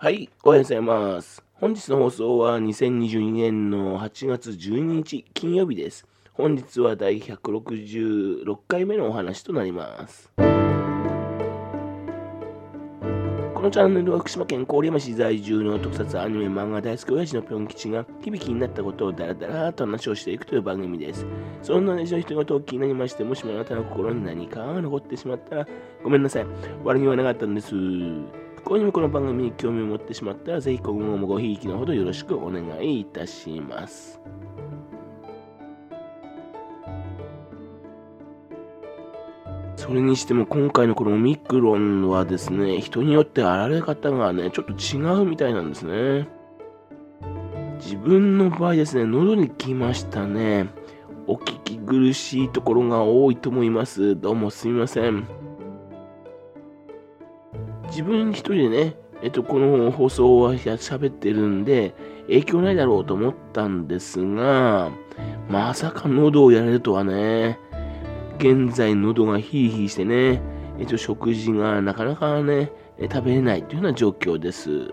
はい、おはようございます。本日の放送は2022年の8月12日金曜日です。本日は第166回目のお話となります。このチャンネルは福島県郡山市在住の特撮アニメ漫画大好き親父のぴょん吉が響きになったことをダラダラと話をしていくという番組です。そんな親父の人が気になりまして、もしもあなたの心に何かが残ってしまったらごめんなさい。悪気はなかったんです。不幸にもこの番組に興味を持ってしまったら、ぜひ今後もごひいきのほどよろしくお願いいたします。それにしても今回のこのオミクロンはですね、人によってあられ方がね、ちょっと違うみたいなんですね。自分の場合ですね、喉に来ましたね。お聞き苦しいところが多いと思います。どうもすみません。自分一人でね、えっと、この放送は喋ってるんで、影響ないだろうと思ったんですが、まさか喉をやれるとはね、現在喉がヒーヒーしてね、えっと、食事がなかなかね、食べれないというような状況です。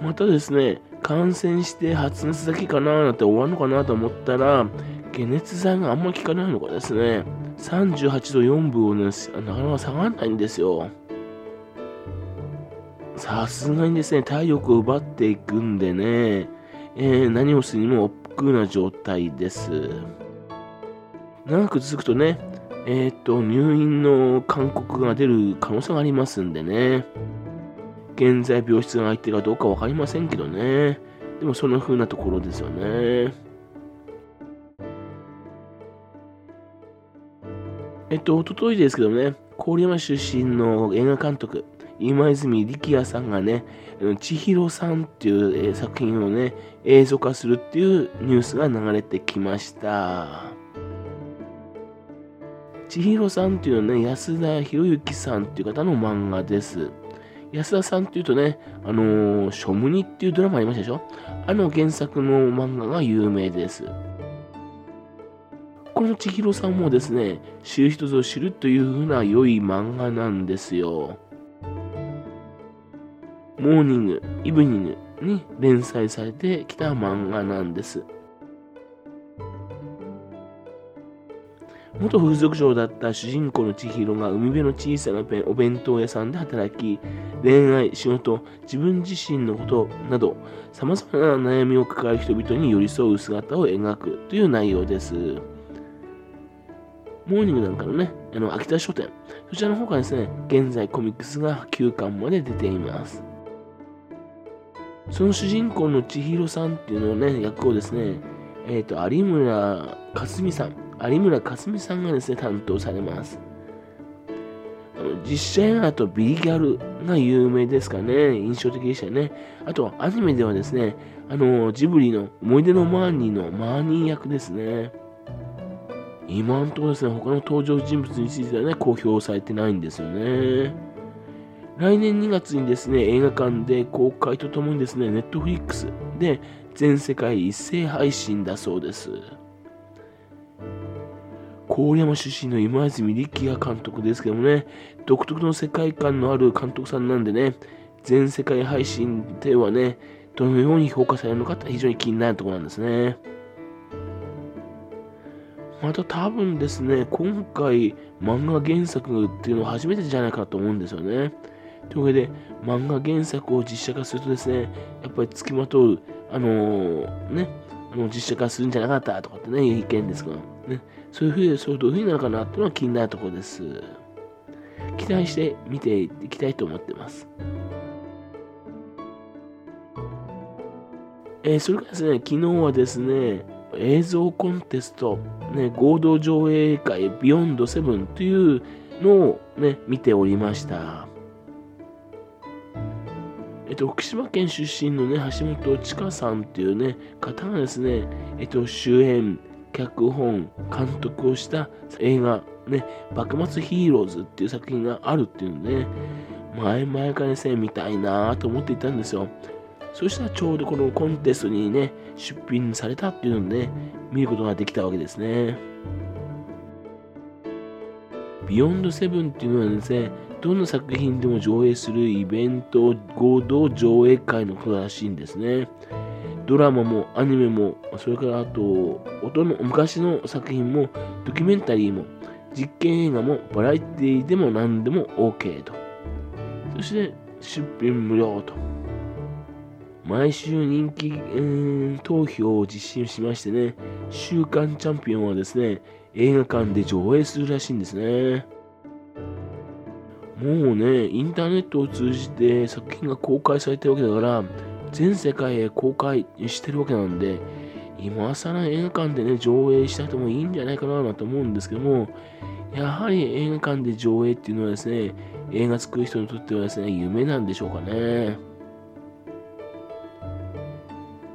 またですね、感染して発熱だけかななんて終わるのかなと思ったら、解熱剤があんまり効かないのかですね。38度4分をね、なかなか下がらないんですよ。さすがにですね、体力を奪っていくんでね、えー、何をするにも億劫な状態です。長く続くとね、えっ、と、入院の勧告が出る可能性がありますんでね。現在病室が空いてるかどうかわかりませんけどね。でもそんな風なところですよね。えっと、おとといですけどね、郡山出身の映画監督、今泉力也さんがね、千尋さんっていう、作品をね、映像化するっていうニュースが流れてきました。千尋さんっていうのはね、安田博之さんっていう方の漫画です。安田さんっていうとね、あのー、ショムニっていうドラマありましたでしょ？あの原作の漫画が有名です。この千尋さんもですね、知る人ぞ知るというふうな良い漫画なんですよ。モーニング、イブニングに連載されてきた漫画なんです。元風俗嬢だった主人公の千尋が海辺の小さなお弁当屋さんで働き、恋愛、仕事、自分自身のことなど、様々な悩みを抱える人々に寄り添う姿を描くという内容です。モーニングなんかのね、あの、秋田書店、そちらの方からですね、現在コミックスが9巻まで出ています。その主人公の千尋さんっていうのをね、役をですね、えっ、ー、と、有村架純さん、有村架純さんがですね、担当されます。あの実写映画とビリギャルが有名ですかね、印象的でしたね。あと、アニメではですね、あの、ジブリの思い出のマーニーのマーニー役ですね。今のところですね、他の登場人物についてはね、公表されてないんですよね。来年2月にですね、映画館で公開とともにですね、ネットフリックスで全世界一斉配信だそうです。郡山出身の今泉力也監督ですけどもね、独特の世界観のある監督さんなんでね、全世界配信ではね、どのように評価されるのかって非常に気になるところなんですね。また多分ですね、今回漫画原作っていうのは初めてじゃないかと思うんですよね。というわけで、漫画原作を実写化するとですね、やっぱり付きまとう、あのー、ね、あの実写化するんじゃなかったとかってね、意見ですが、ね、そういうふうに、そうどういうふうになるかなっていうのは気になるところです。期待して見ていきたいと思ってます。えー、それからですね、昨日はですね、映像コンテスト、ね、合同上映会ビヨンドセブンというのをね、見ておりました。えっと、福島県出身のね、橋本千佳さんっていうね、方がですね、えっと、主演、脚本、監督をした映画、ね、幕末ヒーローズっていう作品があるっていうのね、前々からですね、見たいなと思っていたんですよ。そしたらちょうどこのコンテストにね、出品されたっていうのをね、見ることができたわけですね。ビヨンドセブンっていうのはですね、どの作品でも上映するイベント合同上映会のことらしいんですね。ドラマもアニメも、それからあと、音の昔の作品も、ドキュメンタリーも、実験映画も、バラエティでも何でも OK と。そして、出品無料と。毎週人気、えー、投票を実施しましてね、週間チャンピオンはですね、映画館で上映するらしいんですね。もうね、インターネットを通じて作品が公開されてるわけだから、全世界へ公開してるわけなんで、今更映画館でね、上映した人もいいんじゃないかなと思うんですけども、やはり映画館で上映っていうのはですね、映画作る人にとってはですね、夢なんでしょうかね。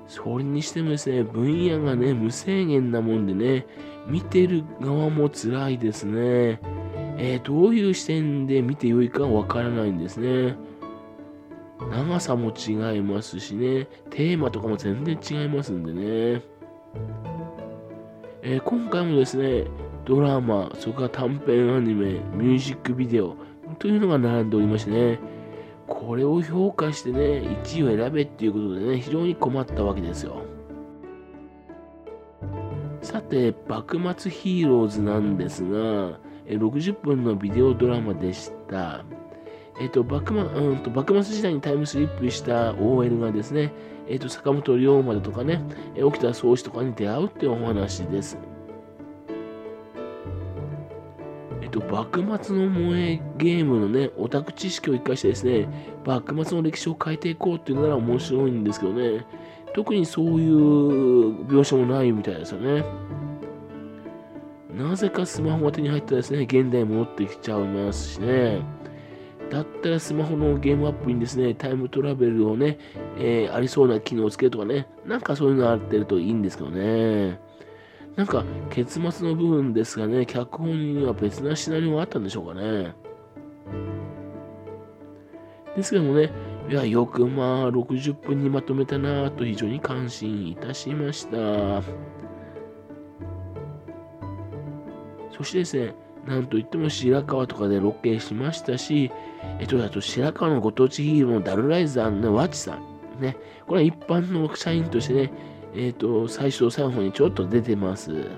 それにしてもですね、分野がね、無制限なもんでね、見てる側も辛いですね。えー、どういう視点で見てよいかわからないんですね。長さも違いますしね、テーマとかも全然違いますんでね。えー、今回もですね、ドラマ、それから短編アニメ、ミュージックビデオというのが並んでおりましてね、これを評価してね、1位を選べっていうことでね、非常に困ったわけですよ。さて、幕末ヒーローズなんですが、60分のビデオドラマでした。えっ、と、幕末、うんと、幕末時代にタイムスリップした OL がですね、えっ、と、坂本龍馬だとかね、沖田総司とかに出会うっていうお話です。と、幕末の萌えゲームのね、オタク知識を生かしてですね、幕末の歴史を変えていこうっていうなら面白いんですけどね、特にそういう描写もないみたいですよね。なぜかスマホが手に入ったらですね、現代に戻ってきちゃいますしね。だったらスマホのゲームアプリにですね、タイムトラベルをね、えー、ありそうな機能をつけるとかね、なんかそういうのあってるといいんですけどね。なんか、結末の部分ですがね、脚本には別なシナリオがあったんでしょうかね。ですけどもね、いや、よくまあ、60分にまとめたなと非常に感心いたしました。そしてですね、なんといっても白川とかでロケしましたし、えっと、あと白川のご当地ヒーローのダルライザーのワチさん。ね、これは一般の社員としてね、えっと、最初、最後にちょっと出てます。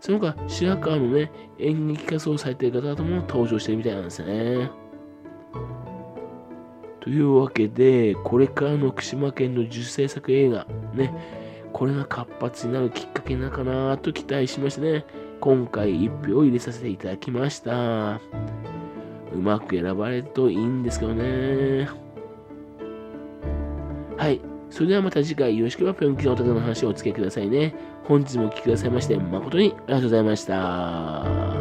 その他、白川のね、演劇活動されている方も登場してるみたいなんですね。というわけで、これからの福島県の受制作映画、ね、これが活発になるきっかけなのかなと期待しましてね、今回1票入れさせていただきました。うまく選ばれるといいんですけどね。はい。それではまた次回よろしければぴょんきのお宅の話をお付けくださいね。本日もお聴きくださいまして誠にありがとうございました。